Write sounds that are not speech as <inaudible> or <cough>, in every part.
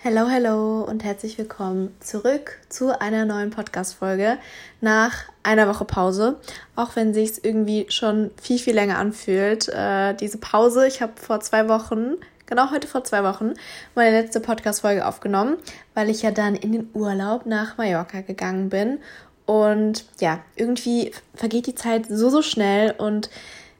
Hello, hello und herzlich willkommen zurück zu einer neuen Podcast-Folge nach einer Woche Pause. Auch wenn sich irgendwie schon viel, viel länger anfühlt. Äh, diese Pause, ich habe vor zwei Wochen, genau heute vor zwei Wochen, meine letzte Podcast-Folge aufgenommen, weil ich ja dann in den Urlaub nach Mallorca gegangen bin. Und ja, irgendwie vergeht die Zeit so, so schnell und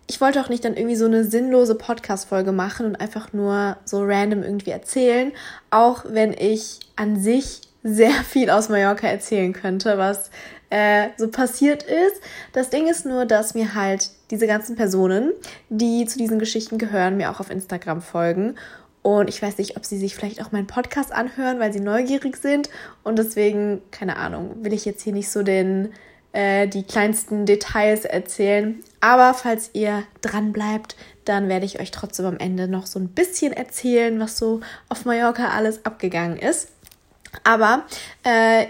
ich wollte auch nicht dann irgendwie so eine sinnlose Podcast-Folge machen und einfach nur so random irgendwie erzählen, auch wenn ich an sich sehr <laughs> viel aus Mallorca erzählen könnte, was äh, so passiert ist. Das Ding ist nur, dass mir halt diese ganzen Personen, die zu diesen Geschichten gehören, mir auch auf Instagram folgen. Und ich weiß nicht, ob sie sich vielleicht auch meinen Podcast anhören, weil sie neugierig sind. Und deswegen, keine Ahnung, will ich jetzt hier nicht so den äh, die kleinsten Details erzählen. Aber falls ihr dran bleibt, dann werde ich euch trotzdem am Ende noch so ein bisschen erzählen, was so auf Mallorca alles abgegangen ist. Aber äh,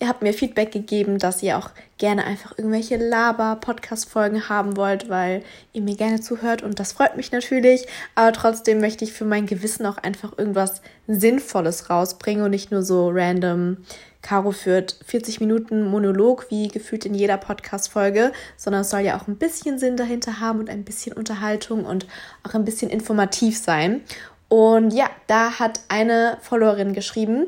ihr habt mir Feedback gegeben, dass ihr auch gerne einfach irgendwelche Laber-Podcast-Folgen haben wollt, weil ihr mir gerne zuhört und das freut mich natürlich. Aber trotzdem möchte ich für mein Gewissen auch einfach irgendwas Sinnvolles rausbringen und nicht nur so random Caro führt 40 Minuten Monolog, wie gefühlt in jeder Podcast-Folge, sondern es soll ja auch ein bisschen Sinn dahinter haben und ein bisschen Unterhaltung und auch ein bisschen informativ sein. Und ja, da hat eine Followerin geschrieben,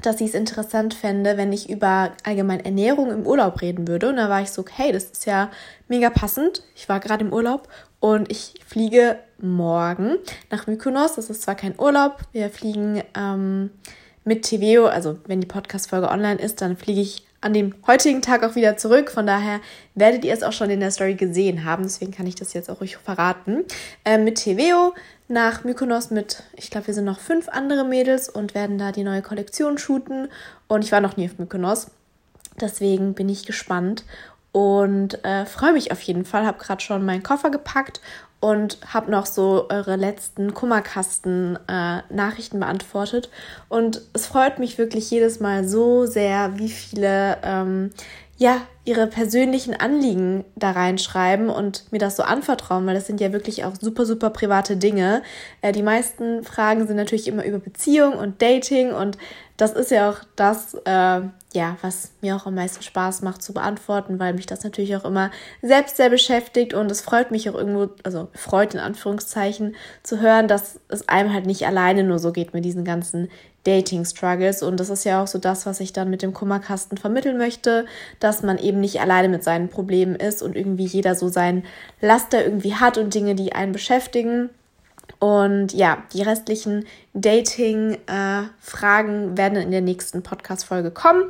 dass sie es interessant fände, wenn ich über allgemein Ernährung im Urlaub reden würde. Und da war ich so, hey, das ist ja mega passend. Ich war gerade im Urlaub und ich fliege morgen nach Mykonos. Das ist zwar kein Urlaub, wir fliegen ähm, mit TVO, also wenn die Podcast-Folge online ist, dann fliege ich an dem heutigen Tag auch wieder zurück. Von daher werdet ihr es auch schon in der Story gesehen haben. Deswegen kann ich das jetzt auch ruhig verraten. Äh, mit TVO nach Mykonos mit, ich glaube, wir sind noch fünf andere Mädels und werden da die neue Kollektion shooten. Und ich war noch nie auf Mykonos. Deswegen bin ich gespannt und äh, freue mich auf jeden Fall. Habe gerade schon meinen Koffer gepackt und habe noch so eure letzten Kummerkasten-Nachrichten äh, beantwortet. Und es freut mich wirklich jedes Mal so sehr, wie viele ähm, ja ihre persönlichen Anliegen da reinschreiben und mir das so anvertrauen, weil das sind ja wirklich auch super, super private Dinge. Äh, die meisten Fragen sind natürlich immer über Beziehung und Dating und das ist ja auch das, äh, ja, was mir auch am meisten Spaß macht zu beantworten, weil mich das natürlich auch immer selbst sehr beschäftigt und es freut mich auch irgendwo, also freut in Anführungszeichen, zu hören, dass es einem halt nicht alleine nur so geht mit diesen ganzen Dating-Struggles. Und das ist ja auch so das, was ich dann mit dem Kummerkasten vermitteln möchte, dass man eben nicht alleine mit seinen Problemen ist und irgendwie jeder so sein Laster irgendwie hat und Dinge, die einen beschäftigen. Und ja, die restlichen Dating-Fragen äh, werden in der nächsten Podcast-Folge kommen.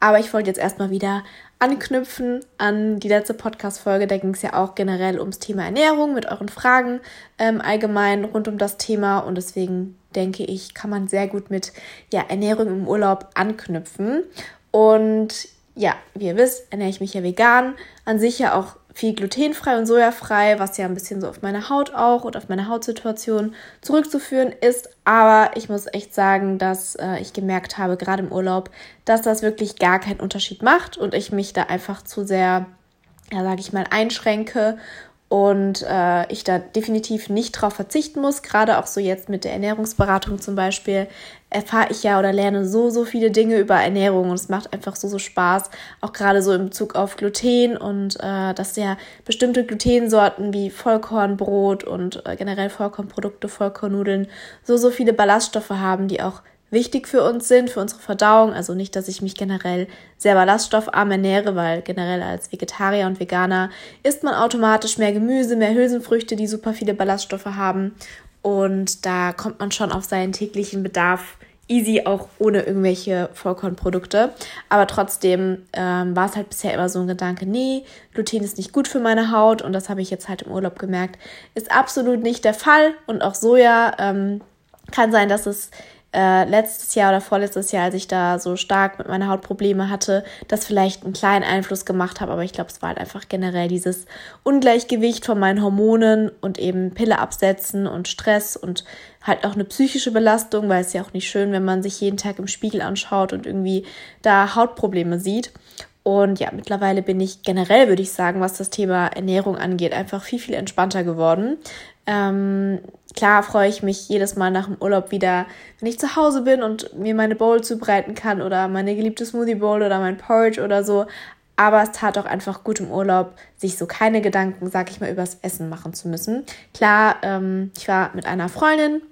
Aber ich wollte jetzt erstmal wieder anknüpfen an die letzte Podcast-Folge. Da ging es ja auch generell ums Thema Ernährung mit euren Fragen ähm, allgemein rund um das Thema. Und deswegen denke ich, kann man sehr gut mit ja, Ernährung im Urlaub anknüpfen. Und ja, wie ihr wisst, ernähre ich mich ja vegan. An sich ja auch viel glutenfrei und sojafrei, was ja ein bisschen so auf meine Haut auch und auf meine Hautsituation zurückzuführen ist. Aber ich muss echt sagen, dass äh, ich gemerkt habe, gerade im Urlaub, dass das wirklich gar keinen Unterschied macht und ich mich da einfach zu sehr, ja, sage ich mal, einschränke und äh, ich da definitiv nicht drauf verzichten muss. Gerade auch so jetzt mit der Ernährungsberatung zum Beispiel erfahre ich ja oder lerne so, so viele Dinge über Ernährung und es macht einfach so, so Spaß. Auch gerade so im Bezug auf Gluten und äh, dass ja bestimmte Glutensorten wie Vollkornbrot und äh, generell Vollkornprodukte, Vollkornnudeln so, so viele Ballaststoffe haben, die auch wichtig für uns sind, für unsere Verdauung. Also nicht, dass ich mich generell sehr ballaststoffarm ernähre, weil generell als Vegetarier und Veganer isst man automatisch mehr Gemüse, mehr Hülsenfrüchte, die super viele Ballaststoffe haben. Und da kommt man schon auf seinen täglichen Bedarf easy, auch ohne irgendwelche Vollkornprodukte. Aber trotzdem ähm, war es halt bisher immer so ein Gedanke, nee, Gluten ist nicht gut für meine Haut. Und das habe ich jetzt halt im Urlaub gemerkt, ist absolut nicht der Fall. Und auch Soja ähm, kann sein, dass es äh, letztes Jahr oder vorletztes Jahr, als ich da so stark mit meiner Haut Probleme hatte, das vielleicht einen kleinen Einfluss gemacht habe. Aber ich glaube, es war halt einfach generell dieses Ungleichgewicht von meinen Hormonen und eben Pille absetzen und Stress und halt auch eine psychische Belastung, weil es ja auch nicht schön, wenn man sich jeden Tag im Spiegel anschaut und irgendwie da Hautprobleme sieht. Und ja, mittlerweile bin ich generell, würde ich sagen, was das Thema Ernährung angeht, einfach viel, viel entspannter geworden. Ähm, klar freue ich mich jedes Mal nach dem Urlaub wieder, wenn ich zu Hause bin und mir meine Bowl zubereiten kann oder meine geliebte Smoothie Bowl oder mein Porridge oder so. Aber es tat auch einfach gut im Urlaub, sich so keine Gedanken, sag ich mal, übers Essen machen zu müssen. Klar, ähm, ich war mit einer Freundin,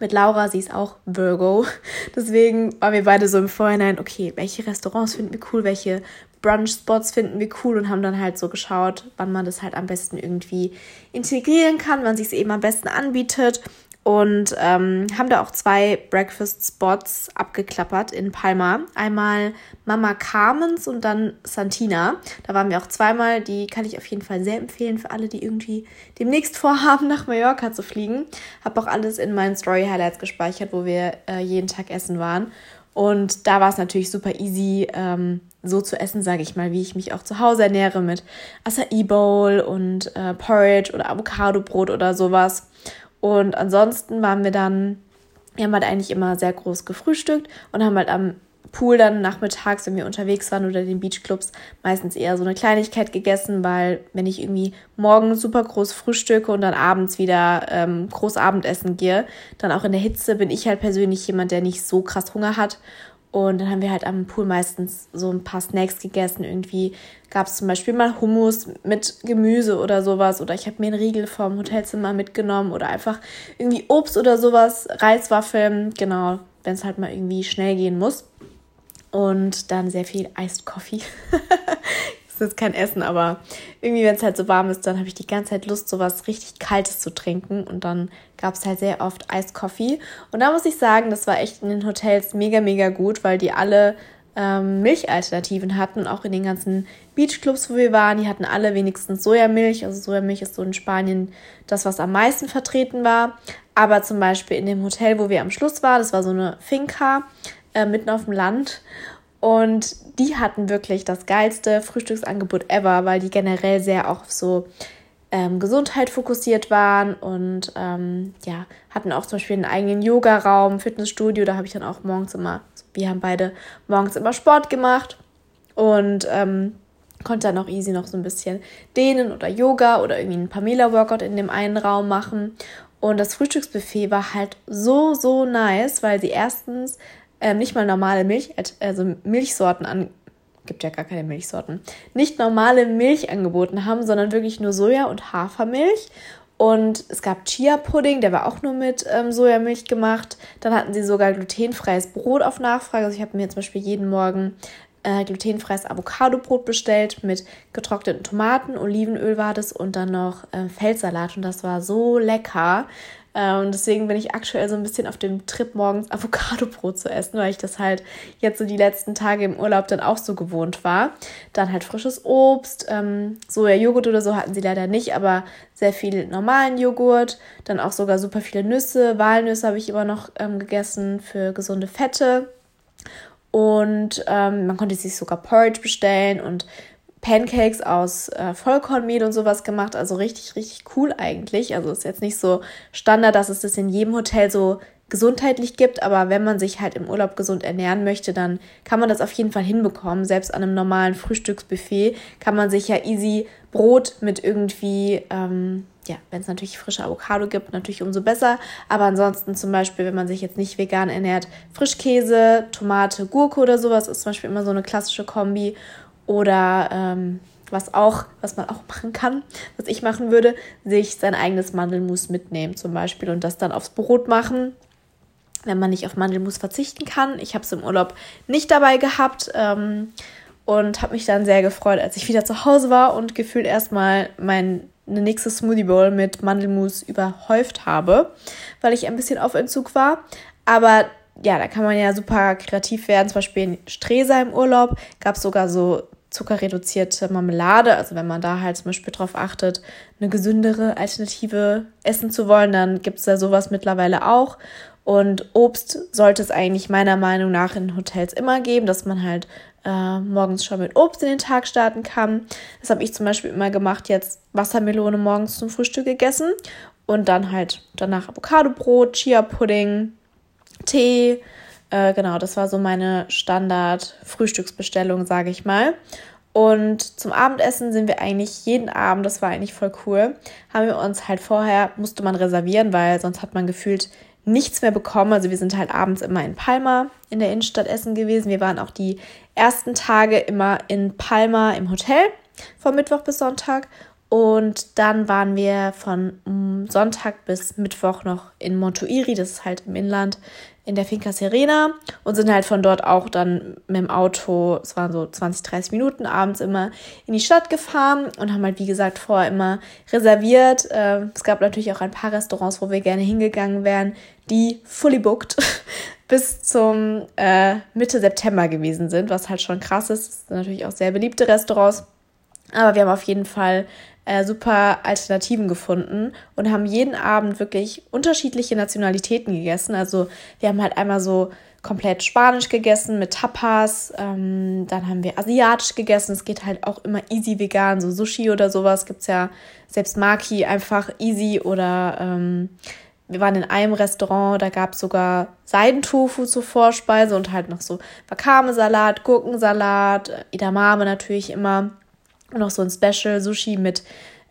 mit Laura, sie ist auch Virgo. <laughs> Deswegen waren wir beide so im Vorhinein, okay, welche Restaurants finden wir cool, welche Brunch-Spots finden wir cool und haben dann halt so geschaut, wann man das halt am besten irgendwie integrieren kann, wann sich es eben am besten anbietet und ähm, haben da auch zwei Breakfast-Spots abgeklappert in Palma. Einmal Mama Carmen's und dann Santina. Da waren wir auch zweimal. Die kann ich auf jeden Fall sehr empfehlen für alle, die irgendwie demnächst vorhaben, <laughs> nach Mallorca zu fliegen. Habe auch alles in meinen Story-Highlights gespeichert, wo wir äh, jeden Tag essen waren. Und da war es natürlich super easy, ähm, so zu essen, sage ich mal, wie ich mich auch zu Hause ernähre mit Acai Bowl und äh, Porridge oder Avocado-Brot oder sowas. Und ansonsten waren wir dann, wir haben halt eigentlich immer sehr groß gefrühstückt und haben halt am Pool dann nachmittags, wenn wir unterwegs waren oder den Beachclubs, meistens eher so eine Kleinigkeit gegessen, weil wenn ich irgendwie morgens super groß frühstücke und dann abends wieder ähm, groß Abendessen gehe, dann auch in der Hitze bin ich halt persönlich jemand, der nicht so krass Hunger hat und dann haben wir halt am Pool meistens so ein paar Snacks gegessen. Irgendwie gab es zum Beispiel mal Hummus mit Gemüse oder sowas. Oder ich habe mir einen Riegel vom Hotelzimmer mitgenommen. Oder einfach irgendwie Obst oder sowas, Reiswaffeln. Genau, wenn es halt mal irgendwie schnell gehen muss. Und dann sehr viel Iced Coffee. <laughs> jetzt kein Essen, aber irgendwie, wenn es halt so warm ist, dann habe ich die ganze Zeit Lust, sowas richtig Kaltes zu trinken. Und dann gab es halt sehr oft Eiskoffee. Und da muss ich sagen, das war echt in den Hotels mega, mega gut, weil die alle ähm, Milchalternativen hatten auch in den ganzen Beachclubs, wo wir waren, die hatten alle wenigstens Sojamilch. Also Sojamilch ist so in Spanien das, was am meisten vertreten war. Aber zum Beispiel in dem Hotel, wo wir am Schluss waren, das war so eine Finca äh, mitten auf dem Land. Und die hatten wirklich das geilste Frühstücksangebot ever, weil die generell sehr auch so ähm, Gesundheit fokussiert waren und ähm, ja, hatten auch zum Beispiel einen eigenen Yoga-Raum, Fitnessstudio. Da habe ich dann auch morgens immer, wir haben beide morgens immer Sport gemacht und ähm, konnte dann auch easy noch so ein bisschen dehnen oder Yoga oder irgendwie einen Pamela-Workout in dem einen Raum machen. Und das Frühstücksbuffet war halt so, so nice, weil sie erstens ähm, nicht mal normale Milch, also Milchsorten an, gibt ja gar keine Milchsorten, nicht normale Milch angeboten haben, sondern wirklich nur Soja- und Hafermilch. Und es gab Chia-Pudding, der war auch nur mit ähm, Sojamilch gemacht. Dann hatten sie sogar glutenfreies Brot auf Nachfrage. Also ich habe mir zum Beispiel jeden Morgen äh, glutenfreies Avocado-Brot bestellt mit getrockneten Tomaten, Olivenöl war das und dann noch äh, Feldsalat. Und das war so lecker. Äh, und deswegen bin ich aktuell so ein bisschen auf dem Trip, morgens Avocado-Brot zu essen, weil ich das halt jetzt so die letzten Tage im Urlaub dann auch so gewohnt war. Dann halt frisches Obst, ähm, Soja-Joghurt oder so hatten sie leider nicht, aber sehr viel normalen Joghurt. Dann auch sogar super viele Nüsse. Walnüsse habe ich immer noch ähm, gegessen für gesunde Fette. Und ähm, man konnte sich sogar Porridge bestellen und Pancakes aus äh, Vollkornmehl und sowas gemacht. Also richtig, richtig cool eigentlich. Also ist jetzt nicht so Standard, dass es das in jedem Hotel so gesundheitlich gibt, aber wenn man sich halt im Urlaub gesund ernähren möchte, dann kann man das auf jeden Fall hinbekommen. Selbst an einem normalen Frühstücksbuffet kann man sich ja easy Brot mit irgendwie, ähm, ja, wenn es natürlich frische Avocado gibt, natürlich umso besser. Aber ansonsten zum Beispiel, wenn man sich jetzt nicht vegan ernährt, Frischkäse, Tomate, Gurke oder sowas ist zum Beispiel immer so eine klassische Kombi. Oder ähm, was auch, was man auch machen kann, was ich machen würde, sich sein eigenes Mandelmus mitnehmen zum Beispiel und das dann aufs Brot machen, wenn man nicht auf Mandelmus verzichten kann. Ich habe es im Urlaub nicht dabei gehabt ähm, und habe mich dann sehr gefreut, als ich wieder zu Hause war und gefühlt erstmal mein eine nächste Smoothie Bowl mit Mandelmus überhäuft habe, weil ich ein bisschen auf Entzug war. Aber ja, da kann man ja super kreativ werden. Zum Beispiel in Stresa im Urlaub gab es sogar so zuckerreduzierte Marmelade. Also wenn man da halt zum Beispiel darauf achtet, eine gesündere Alternative essen zu wollen, dann gibt es da sowas mittlerweile auch. Und Obst sollte es eigentlich meiner Meinung nach in Hotels immer geben, dass man halt äh, morgens schon mit Obst in den Tag starten kann. Das habe ich zum Beispiel immer gemacht, jetzt Wassermelone morgens zum Frühstück gegessen und dann halt danach Avocadobrot, Chia-Pudding, Tee. Äh, genau, das war so meine Standard-Frühstücksbestellung, sage ich mal. Und zum Abendessen sind wir eigentlich jeden Abend, das war eigentlich voll cool, haben wir uns halt vorher, musste man reservieren, weil sonst hat man gefühlt nichts mehr bekommen. Also wir sind halt abends immer in Palma in der Innenstadt essen gewesen. Wir waren auch die ersten Tage immer in Palma im Hotel von Mittwoch bis Sonntag. Und dann waren wir von mm, Sonntag bis Mittwoch noch in Montuiri, das ist halt im Inland, in der Finca Serena und sind halt von dort auch dann mit dem Auto, es waren so 20, 30 Minuten abends immer in die Stadt gefahren und haben halt, wie gesagt, vorher immer reserviert. Ähm, es gab natürlich auch ein paar Restaurants, wo wir gerne hingegangen wären, die fully booked <laughs> bis zum äh, Mitte September gewesen sind, was halt schon krass ist. Das sind natürlich auch sehr beliebte Restaurants. Aber wir haben auf jeden Fall äh, super Alternativen gefunden und haben jeden Abend wirklich unterschiedliche Nationalitäten gegessen. Also wir haben halt einmal so komplett Spanisch gegessen mit Tapas, ähm, dann haben wir Asiatisch gegessen. Es geht halt auch immer easy vegan, so Sushi oder sowas gibt es ja selbst Maki einfach easy oder ähm, wir waren in einem Restaurant, da gab es sogar Seidentofu zur Vorspeise und halt noch so Wakame-Salat, Gurkensalat, Edamame natürlich immer noch so ein Special Sushi mit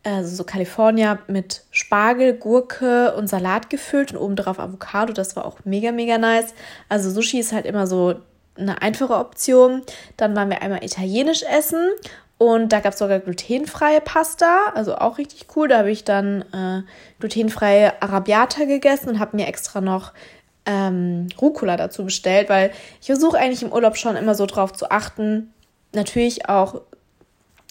äh, so California mit Spargel, Gurke und Salat gefüllt und obendrauf Avocado. Das war auch mega, mega nice. Also Sushi ist halt immer so eine einfache Option. Dann waren wir einmal italienisch essen und da gab es sogar glutenfreie Pasta, also auch richtig cool. Da habe ich dann äh, glutenfreie Arabiata gegessen und habe mir extra noch ähm, Rucola dazu bestellt, weil ich versuche eigentlich im Urlaub schon immer so drauf zu achten, natürlich auch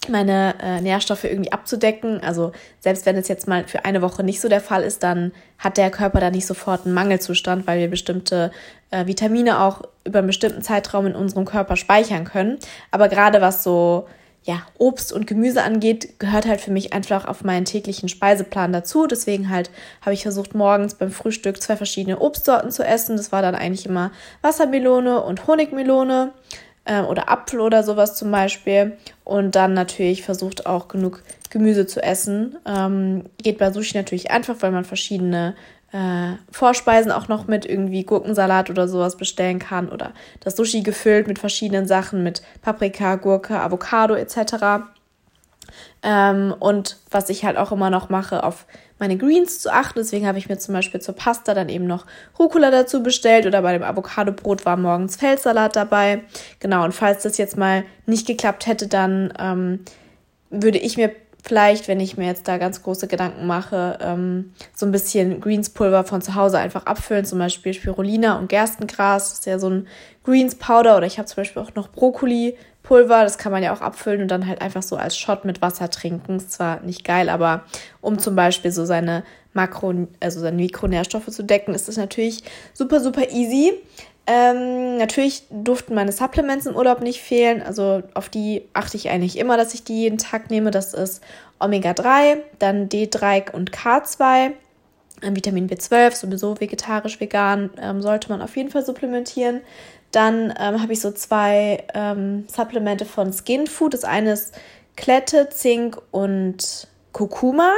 meine äh, Nährstoffe irgendwie abzudecken. Also selbst wenn es jetzt mal für eine Woche nicht so der Fall ist, dann hat der Körper da nicht sofort einen Mangelzustand, weil wir bestimmte äh, Vitamine auch über einen bestimmten Zeitraum in unserem Körper speichern können. Aber gerade was so ja, Obst und Gemüse angeht, gehört halt für mich einfach auf meinen täglichen Speiseplan dazu. Deswegen halt habe ich versucht, morgens beim Frühstück zwei verschiedene Obstsorten zu essen. Das war dann eigentlich immer Wassermelone und Honigmelone ähm, oder Apfel oder sowas zum Beispiel. Und dann natürlich versucht auch genug Gemüse zu essen. Ähm, geht bei Sushi natürlich einfach, weil man verschiedene äh, Vorspeisen auch noch mit irgendwie Gurkensalat oder sowas bestellen kann. Oder das Sushi gefüllt mit verschiedenen Sachen, mit Paprika, Gurke, Avocado etc. Ähm, und was ich halt auch immer noch mache, auf meine Greens zu achten. Deswegen habe ich mir zum Beispiel zur Pasta dann eben noch Rucola dazu bestellt oder bei dem Avocado-Brot war morgens Feldsalat dabei. Genau, und falls das jetzt mal nicht geklappt hätte, dann ähm, würde ich mir vielleicht, wenn ich mir jetzt da ganz große Gedanken mache, ähm, so ein bisschen Greenspulver von zu Hause einfach abfüllen, zum Beispiel Spirulina und Gerstengras, das ist ja so ein Greens Powder oder ich habe zum Beispiel auch noch Brokkoli Pulver, das kann man ja auch abfüllen und dann halt einfach so als Shot mit Wasser trinken. Ist zwar nicht geil, aber um zum Beispiel so seine Makro, also seine Mikronährstoffe zu decken, ist das natürlich super, super easy. Ähm, natürlich durften meine Supplements im Urlaub nicht fehlen. Also auf die achte ich eigentlich immer, dass ich die jeden Tag nehme. Das ist Omega-3, dann D3 und K2. Vitamin B12, sowieso vegetarisch, vegan, ähm, sollte man auf jeden Fall supplementieren. Dann ähm, habe ich so zwei ähm, Supplemente von Skin Food. Das eine ist Klette, Zink und Kurkuma.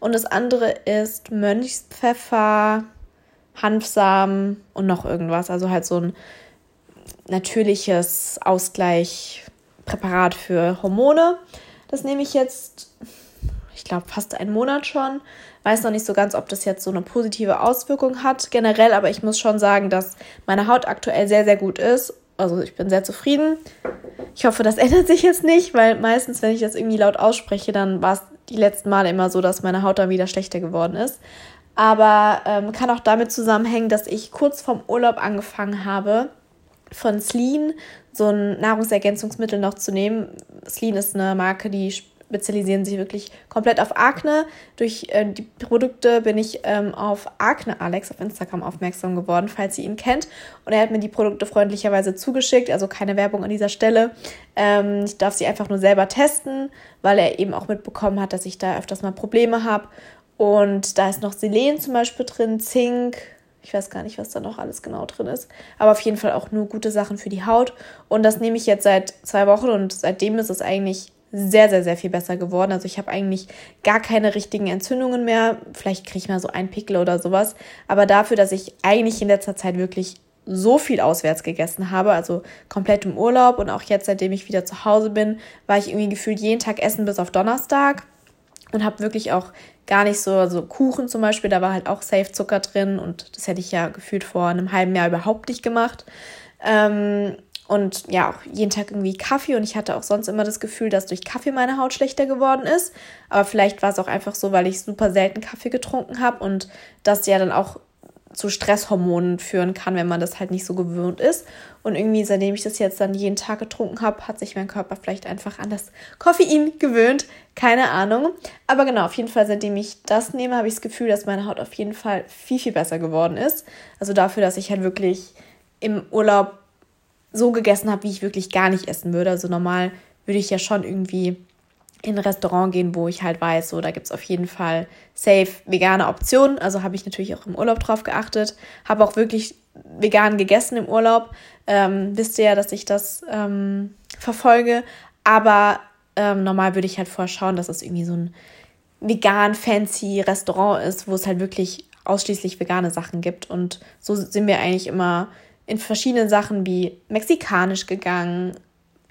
Und das andere ist Mönchspfeffer, Hanfsamen und noch irgendwas. Also halt so ein natürliches Ausgleichpräparat für Hormone. Das nehme ich jetzt, ich glaube, fast einen Monat schon. Weiß noch nicht so ganz, ob das jetzt so eine positive Auswirkung hat generell, aber ich muss schon sagen, dass meine Haut aktuell sehr, sehr gut ist. Also ich bin sehr zufrieden. Ich hoffe, das <laughs> ändert sich jetzt nicht, weil meistens, wenn ich das irgendwie laut ausspreche, dann war es die letzten Male immer so, dass meine Haut dann wieder schlechter geworden ist. Aber ähm, kann auch damit zusammenhängen, dass ich kurz vorm Urlaub angefangen habe, von Sleen so ein Nahrungsergänzungsmittel noch zu nehmen. Sleen ist eine Marke, die spezialisieren sich wirklich komplett auf Akne. Durch äh, die Produkte bin ich ähm, auf Akne Alex auf Instagram aufmerksam geworden, falls ihr ihn kennt. Und er hat mir die Produkte freundlicherweise zugeschickt, also keine Werbung an dieser Stelle. Ähm, ich darf sie einfach nur selber testen, weil er eben auch mitbekommen hat, dass ich da öfters mal Probleme habe. Und da ist noch Selen zum Beispiel drin, Zink, ich weiß gar nicht, was da noch alles genau drin ist. Aber auf jeden Fall auch nur gute Sachen für die Haut. Und das nehme ich jetzt seit zwei Wochen und seitdem ist es eigentlich sehr, sehr, sehr viel besser geworden. Also ich habe eigentlich gar keine richtigen Entzündungen mehr. Vielleicht kriege ich mal so einen Pickel oder sowas. Aber dafür, dass ich eigentlich in letzter Zeit wirklich so viel auswärts gegessen habe, also komplett im Urlaub und auch jetzt, seitdem ich wieder zu Hause bin, war ich irgendwie gefühlt jeden Tag essen bis auf Donnerstag und habe wirklich auch gar nicht so, also Kuchen zum Beispiel, da war halt auch Safe Zucker drin und das hätte ich ja gefühlt vor einem halben Jahr überhaupt nicht gemacht. Ähm, und ja, auch jeden Tag irgendwie Kaffee und ich hatte auch sonst immer das Gefühl, dass durch Kaffee meine Haut schlechter geworden ist. Aber vielleicht war es auch einfach so, weil ich super selten Kaffee getrunken habe und das ja dann auch zu Stresshormonen führen kann, wenn man das halt nicht so gewöhnt ist. Und irgendwie, seitdem ich das jetzt dann jeden Tag getrunken habe, hat sich mein Körper vielleicht einfach an das Koffein gewöhnt. Keine Ahnung. Aber genau, auf jeden Fall, seitdem ich das nehme, habe ich das Gefühl, dass meine Haut auf jeden Fall viel, viel besser geworden ist. Also dafür, dass ich halt wirklich im Urlaub so gegessen habe, wie ich wirklich gar nicht essen würde. Also normal würde ich ja schon irgendwie in ein Restaurant gehen, wo ich halt weiß, so da gibt es auf jeden Fall safe vegane Optionen. Also habe ich natürlich auch im Urlaub drauf geachtet. Habe auch wirklich vegan gegessen im Urlaub. Ähm, wisst ihr ja, dass ich das ähm, verfolge. Aber ähm, normal würde ich halt vorher schauen, dass es irgendwie so ein vegan fancy Restaurant ist, wo es halt wirklich ausschließlich vegane Sachen gibt. Und so sind wir eigentlich immer in verschiedenen Sachen wie mexikanisch gegangen,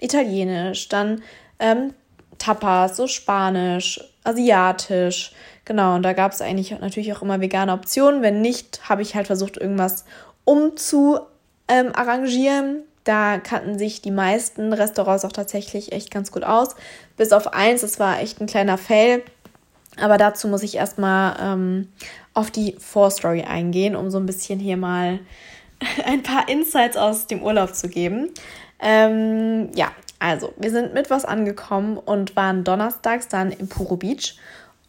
italienisch, dann ähm, Tapas, so spanisch, asiatisch. Genau, und da gab es eigentlich natürlich auch immer vegane Optionen. Wenn nicht, habe ich halt versucht, irgendwas umzu ähm. Da kannten sich die meisten Restaurants auch tatsächlich echt ganz gut aus. Bis auf eins, das war echt ein kleiner Fail. Aber dazu muss ich erstmal ähm, auf die Vorstory eingehen, um so ein bisschen hier mal <laughs> ein paar Insights aus dem Urlaub zu geben. Ähm, ja, also wir sind mittwochs angekommen und waren donnerstags dann im Puro Beach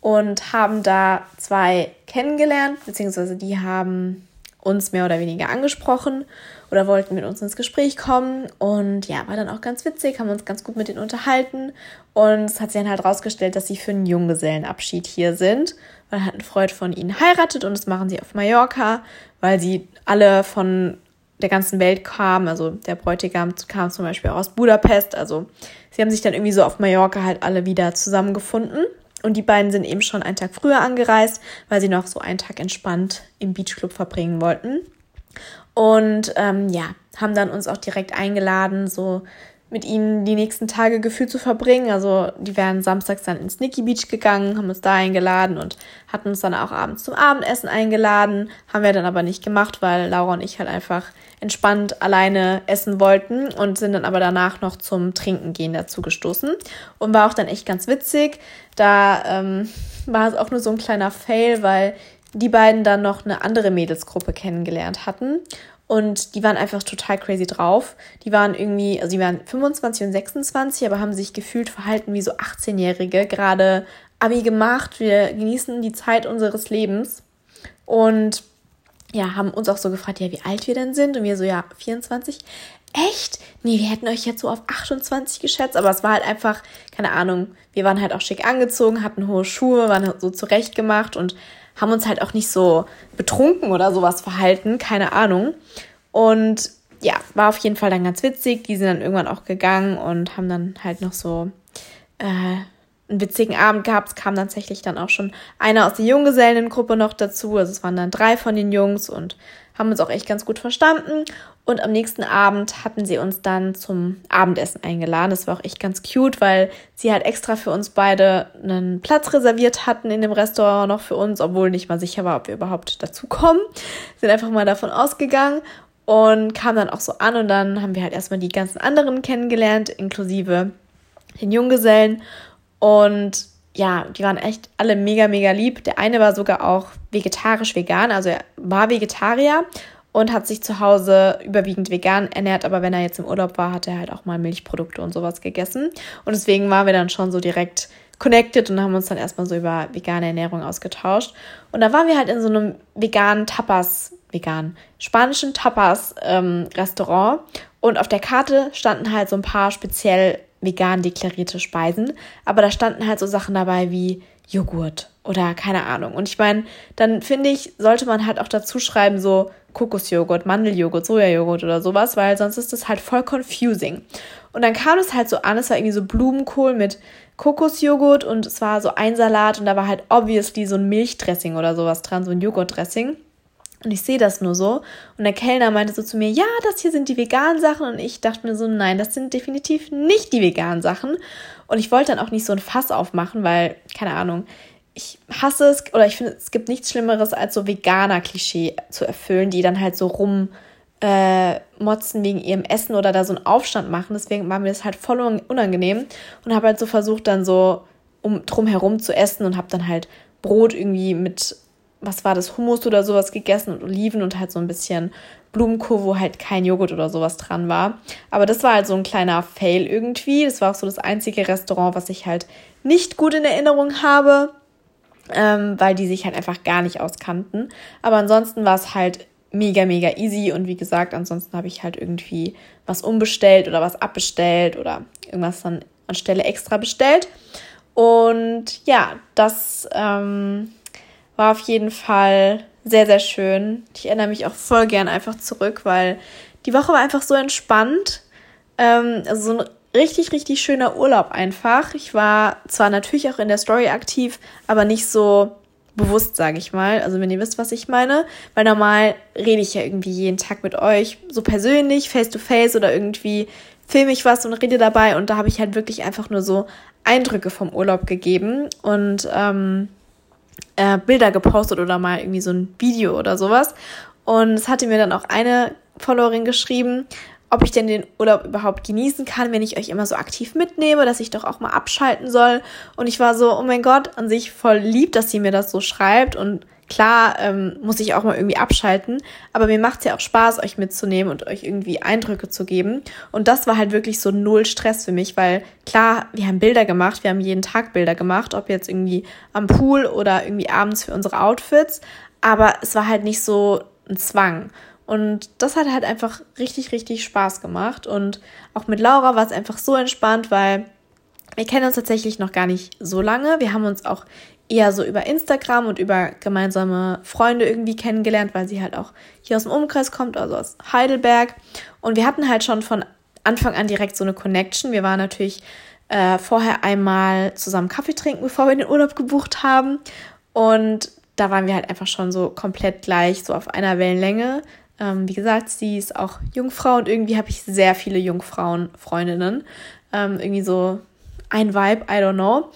und haben da zwei kennengelernt, beziehungsweise die haben uns mehr oder weniger angesprochen oder wollten mit uns ins Gespräch kommen. Und ja, war dann auch ganz witzig, haben uns ganz gut mit denen unterhalten. Und es hat sich dann halt rausgestellt, dass sie für einen Junggesellenabschied hier sind, weil halt ein Freund von ihnen heiratet und das machen sie auf Mallorca, weil sie alle von der ganzen Welt kamen. Also der Bräutigam kam zum Beispiel aus Budapest. Also sie haben sich dann irgendwie so auf Mallorca halt alle wieder zusammengefunden. Und die beiden sind eben schon einen Tag früher angereist, weil sie noch so einen Tag entspannt im Beachclub verbringen wollten. Und ähm, ja, haben dann uns auch direkt eingeladen, so mit ihnen die nächsten Tage gefühlt zu verbringen. Also die wären samstags dann ins Nicky Beach gegangen, haben uns da eingeladen und hatten uns dann auch abends zum Abendessen eingeladen. Haben wir dann aber nicht gemacht, weil Laura und ich halt einfach entspannt alleine essen wollten und sind dann aber danach noch zum Trinken gehen dazu gestoßen. Und war auch dann echt ganz witzig. Da ähm, war es auch nur so ein kleiner Fail, weil die beiden dann noch eine andere Mädelsgruppe kennengelernt hatten. Und die waren einfach total crazy drauf. Die waren irgendwie, also die waren 25 und 26, aber haben sich gefühlt verhalten wie so 18-Jährige, gerade Abi gemacht. Wir genießen die Zeit unseres Lebens. Und ja, haben uns auch so gefragt, ja, wie alt wir denn sind. Und wir so, ja, 24. Echt? Nee, wir hätten euch jetzt so auf 28 geschätzt, aber es war halt einfach, keine Ahnung, wir waren halt auch schick angezogen, hatten hohe Schuhe, waren halt so zurechtgemacht und haben uns halt auch nicht so betrunken oder sowas verhalten, keine Ahnung. Und ja, war auf jeden Fall dann ganz witzig. Die sind dann irgendwann auch gegangen und haben dann halt noch so äh, einen witzigen Abend gehabt. Es kam tatsächlich dann auch schon einer aus der Junggesellengruppe noch dazu. Also es waren dann drei von den Jungs und haben uns auch echt ganz gut verstanden. Und am nächsten Abend hatten sie uns dann zum Abendessen eingeladen. Das war auch echt ganz cute, weil sie halt extra für uns beide einen Platz reserviert hatten in dem Restaurant noch für uns, obwohl nicht mal sicher war, ob wir überhaupt dazu kommen. Sind einfach mal davon ausgegangen und kamen dann auch so an und dann haben wir halt erstmal die ganzen anderen kennengelernt, inklusive den Junggesellen. Und ja, die waren echt alle mega, mega lieb. Der eine war sogar auch vegetarisch-vegan, also er war Vegetarier und hat sich zu Hause überwiegend vegan ernährt, aber wenn er jetzt im Urlaub war, hat er halt auch mal Milchprodukte und sowas gegessen. Und deswegen waren wir dann schon so direkt connected und haben uns dann erstmal so über vegane Ernährung ausgetauscht. Und da waren wir halt in so einem veganen Tapas, vegan, spanischen Tapas-Restaurant. Ähm, und auf der Karte standen halt so ein paar speziell vegan deklarierte Speisen. Aber da standen halt so Sachen dabei wie Joghurt oder keine Ahnung. Und ich meine, dann finde ich, sollte man halt auch dazu schreiben, so Kokosjoghurt, Mandeljoghurt, Sojajoghurt oder sowas, weil sonst ist das halt voll confusing. Und dann kam es halt so an, es war irgendwie so Blumenkohl mit Kokosjoghurt und es war so ein Salat und da war halt obviously so ein Milchdressing oder sowas dran, so ein Joghurtdressing. Und ich sehe das nur so. Und der Kellner meinte so zu mir, ja, das hier sind die veganen Sachen. Und ich dachte mir so, nein, das sind definitiv nicht die veganen Sachen. Und ich wollte dann auch nicht so ein Fass aufmachen, weil, keine Ahnung, ich hasse es oder ich finde, es gibt nichts Schlimmeres, als so Veganer-Klischee zu erfüllen, die dann halt so rum äh, motzen wegen ihrem Essen oder da so einen Aufstand machen. Deswegen war mir das halt voll unangenehm und habe halt so versucht, dann so um drum herum zu essen und habe dann halt Brot irgendwie mit, was war das, Hummus oder sowas gegessen und Oliven und halt so ein bisschen Blumenkohl, wo halt kein Joghurt oder sowas dran war. Aber das war halt so ein kleiner Fail irgendwie. Das war auch so das einzige Restaurant, was ich halt nicht gut in Erinnerung habe, ähm, weil die sich halt einfach gar nicht auskannten. Aber ansonsten war es halt mega, mega easy und wie gesagt, ansonsten habe ich halt irgendwie was umbestellt oder was abbestellt oder irgendwas dann anstelle extra bestellt. Und ja, das ähm, war auf jeden Fall sehr, sehr schön. Ich erinnere mich auch voll gern einfach zurück, weil die Woche war einfach so entspannt. Ähm, also so ein richtig, richtig schöner Urlaub einfach. Ich war zwar natürlich auch in der Story aktiv, aber nicht so bewusst, sage ich mal. Also wenn ihr wisst, was ich meine. Weil normal rede ich ja irgendwie jeden Tag mit euch, so persönlich, face to face oder irgendwie filme ich was und rede dabei. Und da habe ich halt wirklich einfach nur so Eindrücke vom Urlaub gegeben und ähm, äh, Bilder gepostet oder mal irgendwie so ein Video oder sowas. Und es hatte mir dann auch eine Followerin geschrieben, ob ich denn den Urlaub überhaupt genießen kann, wenn ich euch immer so aktiv mitnehme, dass ich doch auch mal abschalten soll. Und ich war so, oh mein Gott, an sich voll lieb, dass sie mir das so schreibt. Und klar ähm, muss ich auch mal irgendwie abschalten, aber mir macht es ja auch Spaß, euch mitzunehmen und euch irgendwie Eindrücke zu geben. Und das war halt wirklich so null Stress für mich, weil klar, wir haben Bilder gemacht, wir haben jeden Tag Bilder gemacht, ob jetzt irgendwie am Pool oder irgendwie abends für unsere Outfits. Aber es war halt nicht so ein Zwang. Und das hat halt einfach richtig, richtig Spaß gemacht. Und auch mit Laura war es einfach so entspannt, weil wir kennen uns tatsächlich noch gar nicht so lange. Wir haben uns auch eher so über Instagram und über gemeinsame Freunde irgendwie kennengelernt, weil sie halt auch hier aus dem Umkreis kommt, also aus Heidelberg. Und wir hatten halt schon von Anfang an direkt so eine Connection. Wir waren natürlich äh, vorher einmal zusammen Kaffee trinken, bevor wir den Urlaub gebucht haben. Und da waren wir halt einfach schon so komplett gleich, so auf einer Wellenlänge. Ähm, wie gesagt, sie ist auch Jungfrau und irgendwie habe ich sehr viele Jungfrauen-Freundinnen. Ähm, irgendwie so ein Vibe, I don't know.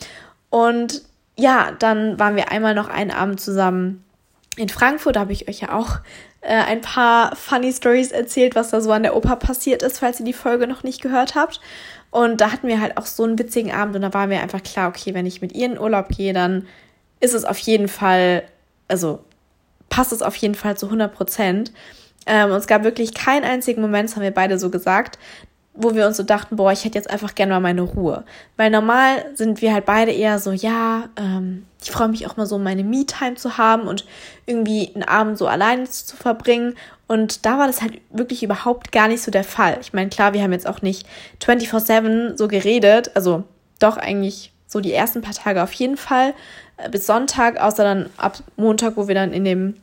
Und ja, dann waren wir einmal noch einen Abend zusammen in Frankfurt. Da habe ich euch ja auch äh, ein paar funny Stories erzählt, was da so an der Oper passiert ist, falls ihr die Folge noch nicht gehört habt. Und da hatten wir halt auch so einen witzigen Abend und da war mir einfach klar, okay, wenn ich mit ihr in Urlaub gehe, dann ist es auf jeden Fall, also passt es auf jeden Fall zu 100 Prozent. Ähm, und es gab wirklich keinen einzigen Moment, das haben wir beide so gesagt, wo wir uns so dachten, boah, ich hätte jetzt einfach gerne mal meine Ruhe. Weil normal sind wir halt beide eher so, ja, ähm, ich freue mich auch mal so, meine Me-Time zu haben und irgendwie einen Abend so alleine zu verbringen. Und da war das halt wirklich überhaupt gar nicht so der Fall. Ich meine, klar, wir haben jetzt auch nicht 24-7 so geredet, also doch eigentlich so die ersten paar Tage auf jeden Fall, äh, bis Sonntag, außer dann ab Montag, wo wir dann in dem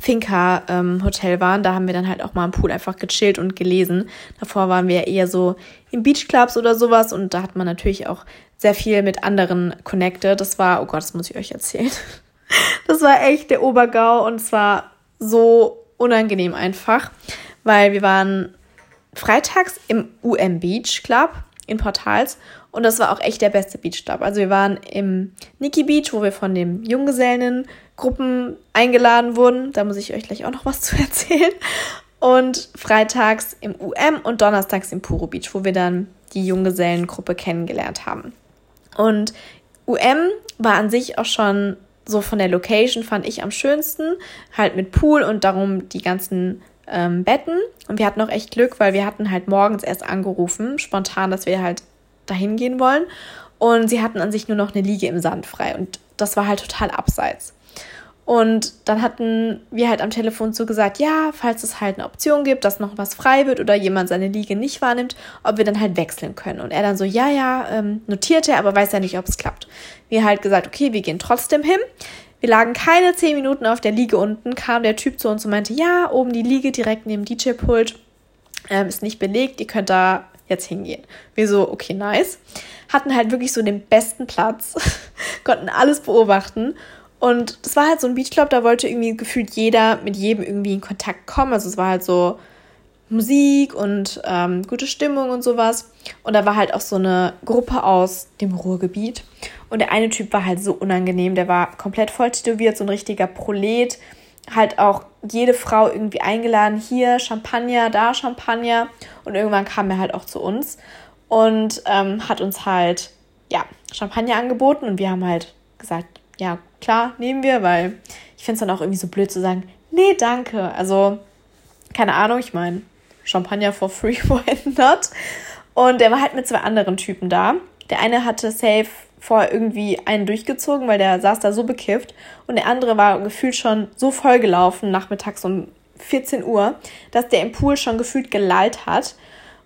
Finca ähm, Hotel waren, da haben wir dann halt auch mal am Pool einfach gechillt und gelesen. Davor waren wir eher so in Beachclubs oder sowas und da hat man natürlich auch sehr viel mit anderen connected. Das war, oh Gott, das muss ich euch erzählen. <laughs> Das war echt der Obergau und es war so unangenehm einfach, weil wir waren freitags im UM Beach Club in Portals und das war auch echt der beste Beachclub. Also wir waren im Nikki Beach, wo wir von dem Junggesellen Gruppen eingeladen wurden. Da muss ich euch gleich auch noch was <laughs> zu erzählen. Und freitags im UM und donnerstags im Puro Beach, wo wir dann die Junggesellengruppe kennengelernt haben. Und UM war an sich auch schon so von der Location, fand ich am schönsten. Halt mit Pool und darum die ganzen ähm, Betten. Und wir hatten auch echt Glück, weil wir hatten halt morgens erst angerufen, spontan, dass wir halt dahin gehen wollen. Und sie hatten an sich nur noch eine Liege im Sand frei. Und das war halt total abseits. Und dann hatten wir halt am Telefon so gesagt, ja, falls es halt eine Option gibt, dass noch was frei wird oder jemand seine Liege nicht wahrnimmt, ob wir dann halt wechseln können. Und er dann so, ja, ja, ähm, notierte, aber weiß ja nicht, ob es klappt. Wir halt gesagt, okay, wir gehen trotzdem hin. Wir lagen keine zehn Minuten auf der Liege unten, kam der Typ zu uns und meinte, ja, oben die Liege direkt neben DJ-Pult ähm, ist nicht belegt, ihr könnt da jetzt hingehen. Wir so, okay, nice. Hatten halt wirklich so den besten Platz, <laughs> konnten alles beobachten Und das war halt so ein Beachclub, da wollte irgendwie gefühlt jeder mit jedem irgendwie in Kontakt kommen. Also es war halt so Musik und ähm, gute Stimmung und sowas. Und da war halt auch so eine Gruppe aus dem Ruhrgebiet. Und der eine Typ war halt so unangenehm, der war komplett voll tätowiert, so ein richtiger Prolet. Halt auch jede Frau irgendwie eingeladen, hier Champagner, da Champagner. Und irgendwann kam er halt auch zu uns und ähm, hat uns halt, ja, Champagner angeboten. Und wir haben halt gesagt, ja, klar, nehmen wir, weil ich finde es dann auch irgendwie so blöd zu sagen, nee, danke. Also, keine Ahnung, ich meine, Champagner for free, <laughs> why not? Und er war halt mit zwei anderen Typen da. Der eine hatte safe vorher irgendwie einen durchgezogen, weil der saß da so bekifft. Und der andere war gefühlt schon so vollgelaufen, nachmittags um 14 Uhr, dass der im Pool schon gefühlt gelallt hat.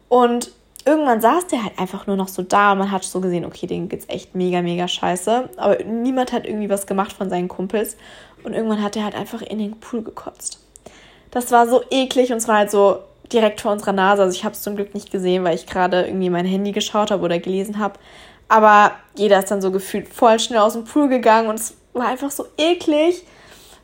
Und irgendwann saß der halt einfach nur noch so da und man hat so gesehen, okay, denen geht's echt mega, mega scheiße. Aber niemand hat irgendwie was gemacht von seinen Kumpels. Und irgendwann hat er halt einfach in den Pool gekotzt. Das war so eklig und es war halt so direkt vor unserer Nase. Also ich habe es zum Glück nicht gesehen, weil ich gerade irgendwie mein Handy geschaut habe oder gelesen habe. Aber jeder ist dann so gefühlt voll schnell aus dem Pool gegangen und es war einfach so eklig.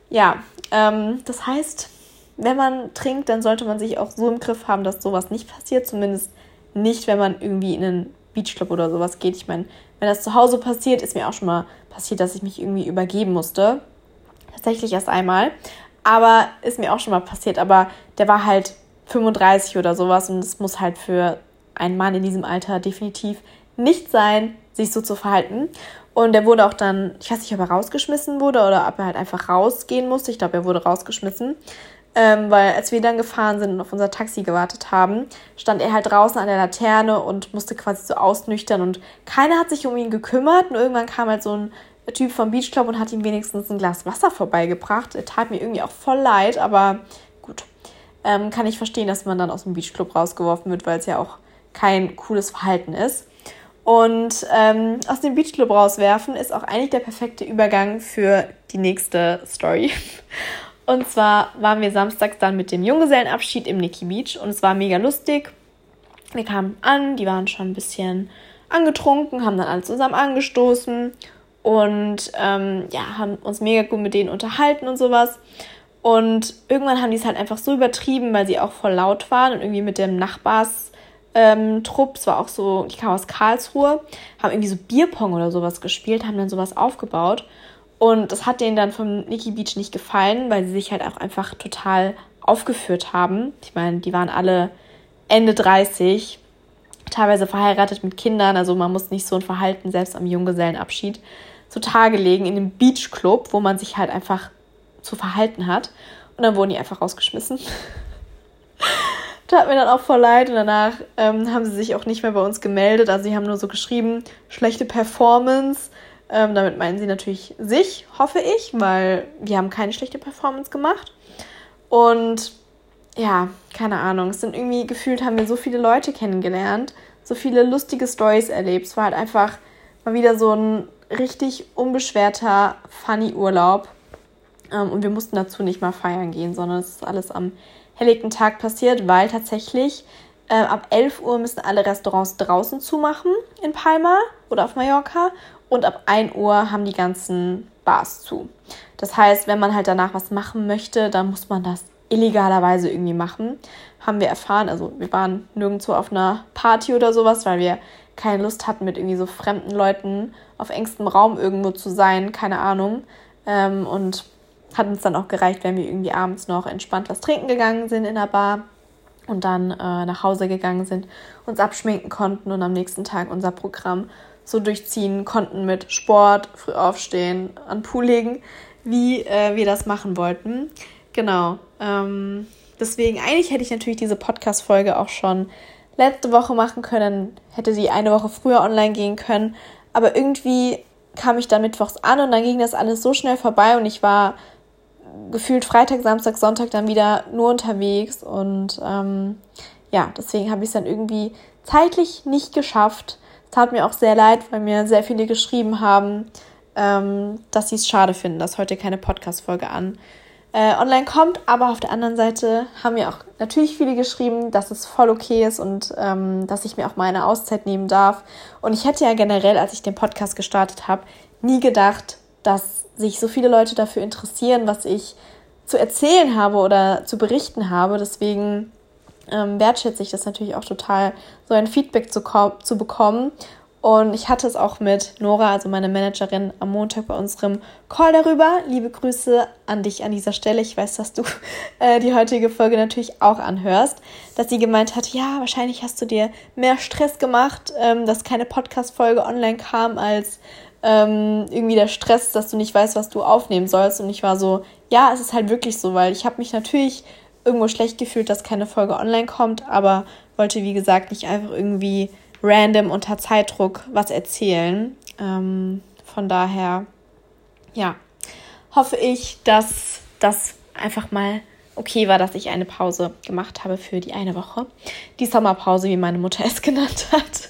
Ja, ähm, das heißt, wenn man trinkt, dann sollte man sich auch so im Griff haben, dass sowas nicht passiert. Zumindest nicht, wenn man irgendwie in einen Beachclub oder sowas geht. Ich meine, wenn das zu Hause passiert, ist mir auch schon mal passiert, dass ich mich irgendwie übergeben musste. Tatsächlich erst einmal. Aber ist mir auch schon mal passiert. Aber der war halt 35 oder sowas und es muss halt für einen Mann in diesem Alter definitiv nicht sein, sich so zu verhalten. Und er wurde auch dann, ich weiß nicht, ob er rausgeschmissen wurde oder ob er halt einfach rausgehen musste. Ich glaube, er wurde rausgeschmissen. Ähm, weil als wir dann gefahren sind und auf unser Taxi gewartet haben, stand er halt draußen an der Laterne und musste quasi so ausnüchtern und keiner hat sich um ihn gekümmert und irgendwann kam halt so ein Typ vom Beach Club und hat ihm wenigstens ein Glas Wasser vorbeigebracht. Er tat mir irgendwie auch voll leid, aber gut. Ähm, kann ich verstehen, dass man dann aus dem Beach Club rausgeworfen wird, weil es ja auch kein cooles Verhalten ist. Und ähm, aus dem Beach Club rauswerfen ist auch eigentlich der perfekte Übergang für die nächste Story. Und zwar waren wir samstags dann mit dem Junggesellenabschied im Nikki Beach und es war mega lustig. Wir kamen an, die waren schon ein bisschen angetrunken, haben dann alle zusammen angestoßen und ähm, ja, haben uns mega gut mit denen unterhalten und sowas. Und irgendwann haben die es halt einfach so übertrieben, weil sie auch voll laut waren und irgendwie mit dem Nachbars ähm, es war auch so, ich kam aus Karlsruhe, haben irgendwie so Bierpong oder sowas gespielt, haben dann sowas aufgebaut. Und das hat denen dann vom Nikki Beach nicht gefallen, weil sie sich halt auch einfach total aufgeführt haben. Ich meine, die waren alle Ende 30, teilweise verheiratet mit Kindern, also man muss nicht so ein Verhalten selbst am Junggesellenabschied zutage legen in dem Beachclub, wo man sich halt einfach zu verhalten hat. Und dann wurden die einfach rausgeschmissen. <laughs> Tat mir dann auch voll leid und danach ähm, haben sie sich auch nicht mehr bei uns gemeldet. Also sie haben nur so geschrieben, schlechte Performance, ähm, damit meinen sie natürlich sich, hoffe ich, weil wir haben keine schlechte Performance gemacht. Und ja, keine Ahnung, es sind irgendwie gefühlt, haben wir so viele Leute kennengelernt, so viele lustige Stories erlebt. Es war halt einfach mal wieder so ein richtig unbeschwerter, funny Urlaub. Ähm, und wir mussten dazu nicht mal feiern gehen, sondern es ist alles am helllichten Tag passiert, weil tatsächlich äh, ab 11 Uhr müssen alle Restaurants draußen zumachen in Palma oder auf Mallorca und ab 1 Uhr haben die ganzen Bars zu. Das heißt, wenn man halt danach was machen möchte, dann muss man das illegalerweise irgendwie machen. Haben wir erfahren, also wir waren nirgendwo auf einer Party oder sowas, weil wir keine Lust hatten, mit irgendwie so fremden Leuten auf engstem Raum irgendwo zu sein, keine Ahnung. Ähm, und hat uns dann auch gereicht, wenn wir irgendwie abends noch entspannt was trinken gegangen sind in der Bar und dann äh, nach Hause gegangen sind, uns abschminken konnten und am nächsten Tag unser Programm so durchziehen konnten mit Sport, früh aufstehen, an Pool legen, wie äh, wir das machen wollten. Genau. Ähm, deswegen, eigentlich hätte ich natürlich diese Podcast-Folge auch schon letzte Woche machen können, hätte sie eine Woche früher online gehen können. Aber irgendwie kam ich dann mittwochs an und dann ging das alles so schnell vorbei und ich war gefühlt Freitag, Samstag, Sonntag dann wieder nur unterwegs und ähm, ja, deswegen habe ich es dann irgendwie zeitlich nicht geschafft, tat mir auch sehr leid, weil mir sehr viele geschrieben haben, ähm, dass sie es schade finden, dass heute keine Podcast-Folge an äh, online kommt. Aber auf der anderen Seite haben mir auch natürlich viele geschrieben, dass es voll okay ist und ähm, dass ich mir auch meine Auszeit nehmen darf. Und ich hätte ja generell, als ich den Podcast gestartet habe, nie gedacht, dass sich so viele Leute dafür interessieren, was ich zu erzählen habe oder zu berichten habe. Deswegen ähm, wertschätze ich das natürlich auch total, so ein Feedback zu, zu bekommen. Und ich hatte es auch mit Nora, also meiner Managerin, am Montag bei unserem Call darüber. Liebe Grüße an dich an dieser Stelle. Ich weiß, dass du <laughs> äh, die heutige Folge natürlich auch anhörst. Dass sie gemeint hat, ja, wahrscheinlich hast du dir mehr Stress gemacht, ähm, dass keine Podcast-Folge online kam, als ähm, irgendwie der Stress, dass du nicht weißt, was du aufnehmen sollst. Und ich war so, ja, es ist halt wirklich so, weil ich habe mich natürlich irgendwo schlecht gefühlt, dass keine Folge online kommt, aber wollte, wie gesagt, nicht einfach irgendwie random unter Zeitdruck was erzählen. Ähm, von daher, ja, hoffe ich, dass das einfach mal okay war, dass ich eine Pause gemacht habe für die eine Woche. Die Sommerpause, wie meine Mutter <laughs> es genannt hat.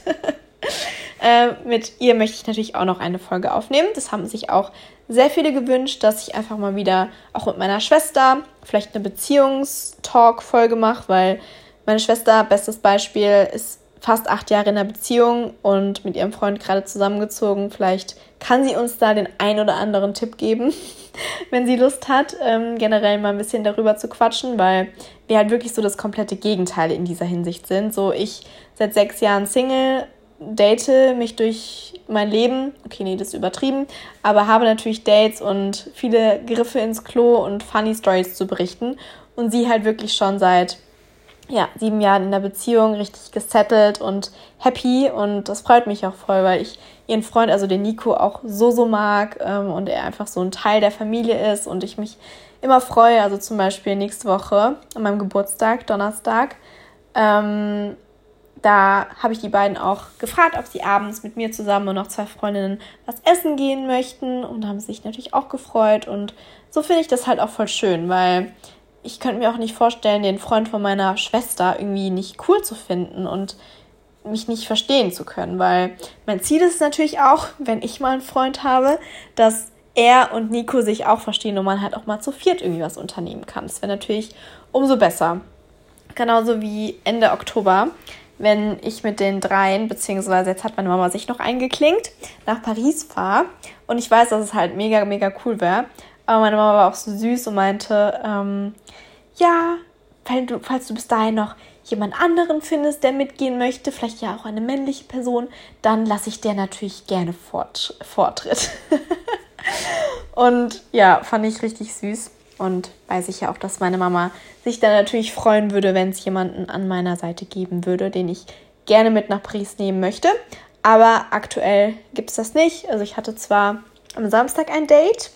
<laughs> äh, mit ihr möchte ich natürlich auch noch eine Folge aufnehmen. Das haben sich auch sehr viele gewünscht, dass ich einfach mal wieder auch mit meiner Schwester vielleicht eine Beziehungstalk-Folge mache, weil meine Schwester, bestes Beispiel, ist fast acht Jahre in einer Beziehung und mit ihrem Freund gerade zusammengezogen. Vielleicht kann sie uns da den ein oder anderen Tipp geben, <laughs> wenn sie Lust hat, ähm, generell mal ein bisschen darüber zu quatschen, weil wir halt wirklich so das komplette Gegenteil in dieser Hinsicht sind. So, ich seit sechs Jahren Single, date mich durch mein Leben, okay, nee, das ist übertrieben, aber habe natürlich Dates und viele Griffe ins Klo und funny Stories zu berichten und sie halt wirklich schon seit ja, sieben Jahren in der Beziehung, richtig gesettelt und happy. Und das freut mich auch voll, weil ich ihren Freund, also den Nico, auch so, so mag ähm, und er einfach so ein Teil der Familie ist und ich mich immer freue. Also zum Beispiel nächste Woche an meinem Geburtstag, Donnerstag, ähm, da habe ich die beiden auch gefragt, ob sie abends mit mir zusammen und noch zwei Freundinnen was essen gehen möchten und haben sich natürlich auch gefreut. Und so finde ich das halt auch voll schön, weil ich könnte mir auch nicht vorstellen, den Freund von meiner Schwester irgendwie nicht cool zu finden und mich nicht verstehen zu können, weil mein Ziel ist natürlich auch, wenn ich mal einen Freund habe, dass er und Nico sich auch verstehen und man halt auch mal zu viert irgendwie was unternehmen kann. Das wäre natürlich umso besser. Genauso wie Ende Oktober, wenn ich mit den dreien, beziehungsweise jetzt hat meine Mama sich noch eingeklinkt, nach Paris fahre. Und ich weiß, dass es halt mega, mega cool wäre. Aber meine Mama war auch so süß und meinte, ähm, ja, falls du, falls du bis dahin noch jemand anderen findest, der mitgehen möchte, vielleicht ja auch eine männliche Person, dann lasse ich der natürlich gerne fort, Vortritt. <laughs> und ja, fand ich richtig süß und weiß ich ja auch, dass meine Mama sich dann natürlich freuen würde, wenn es jemanden an meiner Seite geben würde, den ich gerne mit nach Paris nehmen möchte. Aber aktuell gibt es das nicht. Also ich hatte zwar am Samstag ein Date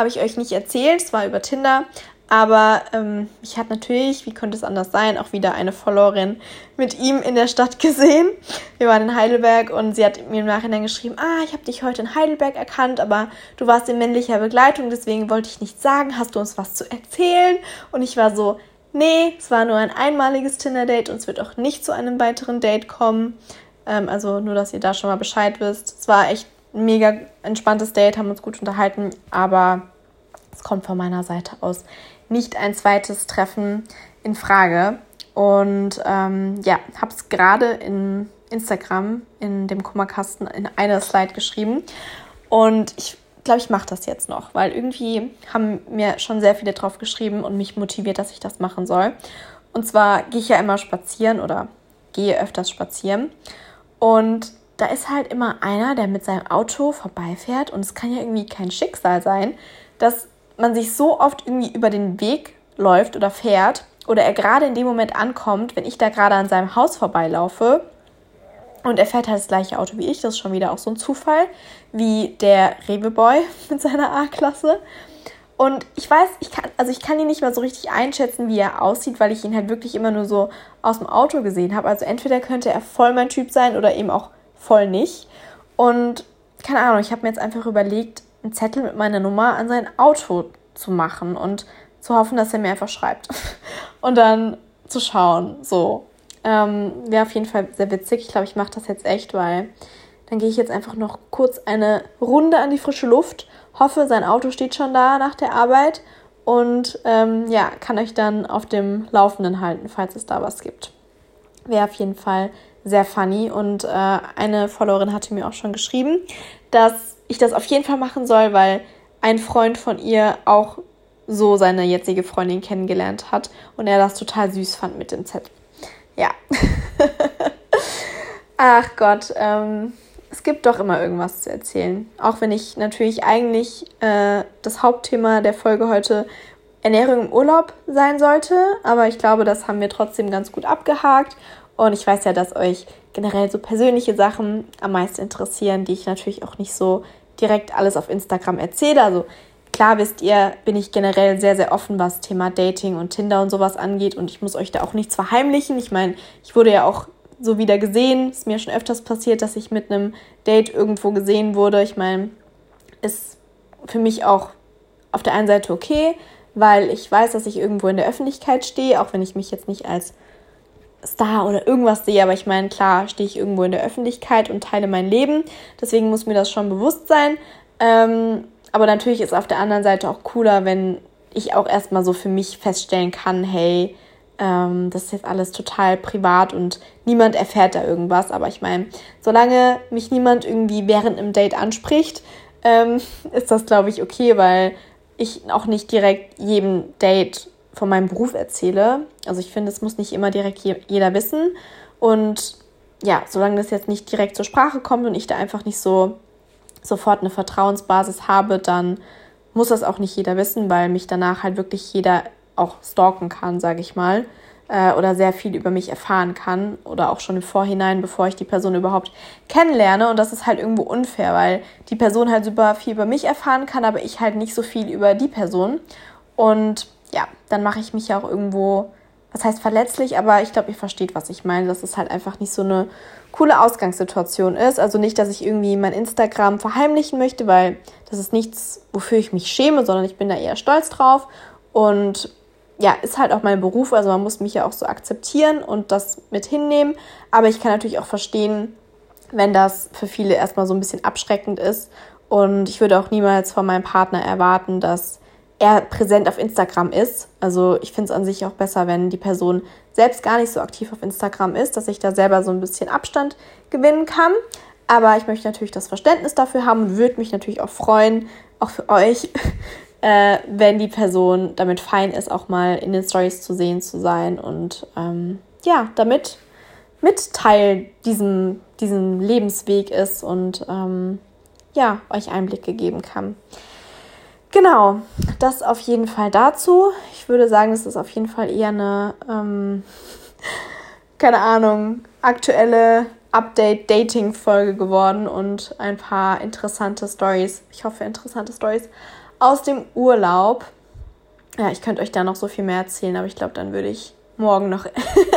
habe ich euch nicht erzählt, es war über Tinder. Aber ähm, ich habe natürlich, wie könnte es anders sein, auch wieder eine Followerin mit ihm in der Stadt gesehen. Wir waren in Heidelberg und sie hat mir im Nachhinein geschrieben, ah, ich habe dich heute in Heidelberg erkannt, aber du warst in männlicher Begleitung, deswegen wollte ich nichts sagen. Hast du uns was zu erzählen? Und ich war so, nee, es war nur ein einmaliges Tinder-Date und es wird auch nicht zu einem weiteren Date kommen. Ähm, also nur, dass ihr da schon mal Bescheid wisst. Es war echt ein mega entspanntes Date, haben uns gut unterhalten, aber es kommt von meiner Seite aus nicht ein zweites Treffen in Frage. Und ähm, ja, habe es gerade in Instagram in dem Kummerkasten in einer Slide geschrieben. Und ich glaube, ich mache das jetzt noch, weil irgendwie haben mir schon sehr viele drauf geschrieben und mich motiviert, dass ich das machen soll. Und zwar gehe ich ja immer spazieren oder gehe öfters spazieren. Und da ist halt immer einer, der mit seinem Auto vorbeifährt und es kann ja irgendwie kein Schicksal sein, dass man sich so oft irgendwie über den Weg läuft oder fährt oder er gerade in dem Moment ankommt, wenn ich da gerade an seinem Haus vorbeilaufe und er fährt halt das gleiche Auto wie ich, das ist schon wieder auch so ein Zufall, wie der Rewe-Boy <laughs> mit seiner A-Klasse. Und ich weiß, ich kann, also ich kann ihn nicht mal so richtig einschätzen, wie er aussieht, weil ich ihn halt wirklich immer nur so aus dem Auto gesehen habe. Also entweder könnte er voll mein Typ sein oder eben auch voll nicht. Und keine Ahnung, ich habe mir jetzt einfach überlegt, einen Zettel mit meiner Nummer an sein Auto zu machen und zu hoffen, dass er mir einfach schreibt. <laughs> und dann zu schauen. So. Ähm, Wäre auf jeden Fall sehr witzig. Ich glaube, ich mache das jetzt echt, weil dann gehe ich jetzt einfach noch kurz eine Runde an die frische Luft. Hoffe, sein Auto steht schon da nach der Arbeit. Und ähm, ja, kann euch dann auf dem Laufenden halten, falls es da was gibt. Wäre auf jeden Fall sehr funny. Und äh, eine Followerin hatte mir auch schon geschrieben, dass ich das auf jeden Fall machen soll, weil ein Freund von ihr auch so seine jetzige Freundin kennengelernt hat und er das total süß fand mit dem Zettel. Ja. <laughs> Ach Gott, ähm, es gibt doch immer irgendwas zu erzählen. Auch wenn ich natürlich eigentlich äh, das Hauptthema der Folge heute Ernährung im Urlaub sein sollte. Aber ich glaube, das haben wir trotzdem ganz gut abgehakt. Und ich weiß ja, dass euch generell so persönliche Sachen am meisten interessieren, die ich natürlich auch nicht so direkt alles auf Instagram erzähle. Also klar wisst ihr, bin ich generell sehr, sehr offen, was Thema Dating und Tinder und sowas angeht. Und ich muss euch da auch nichts verheimlichen. Ich meine, ich wurde ja auch so wieder gesehen. Ist mir schon öfters passiert, dass ich mit einem Date irgendwo gesehen wurde. Ich meine, ist für mich auch auf der einen Seite okay, weil ich weiß, dass ich irgendwo in der Öffentlichkeit stehe, auch wenn ich mich jetzt nicht als Star oder irgendwas sehe, aber ich meine, klar stehe ich irgendwo in der Öffentlichkeit und teile mein Leben, deswegen muss mir das schon bewusst sein. Ähm, aber natürlich ist auf der anderen Seite auch cooler, wenn ich auch erstmal so für mich feststellen kann, hey, ähm, das ist jetzt alles total privat und niemand erfährt da irgendwas. Aber ich meine, solange mich niemand irgendwie während einem Date anspricht, ähm, <laughs> ist das, glaube ich, okay, weil ich auch nicht direkt jedem Date von meinem Beruf erzähle. Also ich finde, es muss nicht immer direkt je jeder wissen. Und ja, solange das jetzt nicht direkt zur Sprache kommt und ich da einfach nicht so sofort eine Vertrauensbasis habe, dann muss das auch nicht jeder wissen, weil mich danach halt wirklich jeder auch stalken kann, sage ich mal, äh, oder sehr viel über mich erfahren kann oder auch schon im Vorhinein, bevor ich die Person überhaupt kennenlerne. Und das ist halt irgendwo unfair, weil die Person halt super viel über mich erfahren kann, aber ich halt nicht so viel über die Person. Und ja, dann mache ich mich ja auch irgendwo, was heißt verletzlich, aber ich glaube, ihr versteht, was ich meine, dass es halt einfach nicht so eine coole Ausgangssituation ist. Also nicht, dass ich irgendwie mein Instagram verheimlichen möchte, weil das ist nichts, wofür ich mich schäme, sondern ich bin da eher stolz drauf. Und ja, ist halt auch mein Beruf, also man muss mich ja auch so akzeptieren und das mit hinnehmen. Aber ich kann natürlich auch verstehen, wenn das für viele erstmal so ein bisschen abschreckend ist. Und ich würde auch niemals von meinem Partner erwarten, dass er präsent auf Instagram ist. Also ich finde es an sich auch besser, wenn die Person selbst gar nicht so aktiv auf Instagram ist, dass ich da selber so ein bisschen Abstand gewinnen kann. Aber ich möchte natürlich das Verständnis dafür haben und würde mich natürlich auch freuen, auch für euch, <laughs> äh, wenn die Person damit fein ist, auch mal in den Stories zu sehen zu sein und ähm, ja, damit mit Teil diesem, diesem Lebensweg ist und ähm, ja, euch Einblicke geben kann. Genau, das auf jeden Fall dazu. Ich würde sagen, es ist auf jeden Fall eher eine, ähm, <laughs> keine Ahnung, aktuelle Update-Dating-Folge geworden und ein paar interessante Stories. Ich hoffe, interessante Stories aus dem Urlaub. Ja, ich könnte euch da noch so viel mehr erzählen, aber ich glaube, dann würde ich morgen noch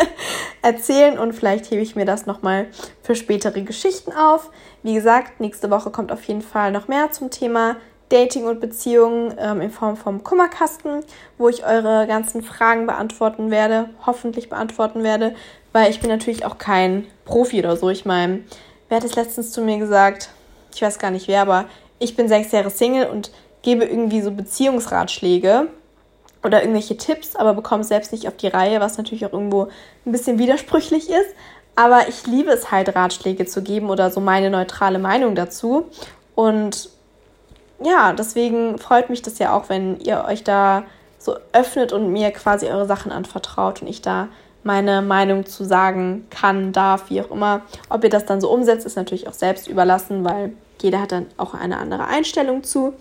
<laughs> erzählen und vielleicht hebe ich mir das nochmal für spätere Geschichten auf. Wie gesagt, nächste Woche kommt auf jeden Fall noch mehr zum Thema Dating und Beziehungen ähm, in Form vom Kummerkasten, wo ich eure ganzen Fragen beantworten werde, hoffentlich beantworten werde, weil ich bin natürlich auch kein Profi oder so. Ich meine, wer hat es letztens zu mir gesagt? Ich weiß gar nicht wer, aber ich bin sechs Jahre Single und gebe irgendwie so Beziehungsratschläge oder irgendwelche Tipps, aber bekomme selbst nicht auf die Reihe, was natürlich auch irgendwo ein bisschen widersprüchlich ist. Aber ich liebe es halt, Ratschläge zu geben oder so meine neutrale Meinung dazu. Und ja, deswegen freut mich das ja auch, wenn ihr euch da so öffnet und mir quasi eure Sachen anvertraut und ich da meine Meinung zu sagen kann, darf, wie auch immer. Ob ihr das dann so umsetzt, ist natürlich auch selbst überlassen, weil jeder hat dann auch eine andere Einstellung zu.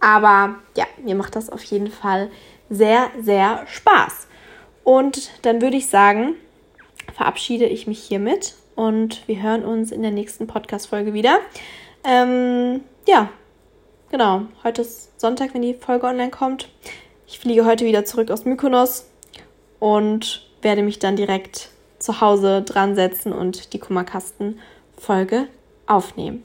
Aber ja, mir macht das auf jeden Fall sehr, sehr Spaß. Und dann würde ich sagen, verabschiede ich mich hiermit und wir hören uns in der nächsten Podcast-Folge wieder. Ähm, ja, genau. Heute ist Sonntag, wenn die Folge online kommt. Ich fliege heute wieder zurück aus Mykonos und werde mich dann direkt zu Hause dran setzen und die Kummerkasten-Folge aufnehmen.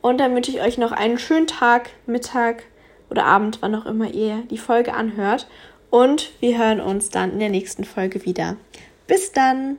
Und dann wünsche ich euch noch einen schönen Tag, Mittag, oder Abend, wann auch immer ihr die Folge anhört. Und wir hören uns dann in der nächsten Folge wieder. Bis dann!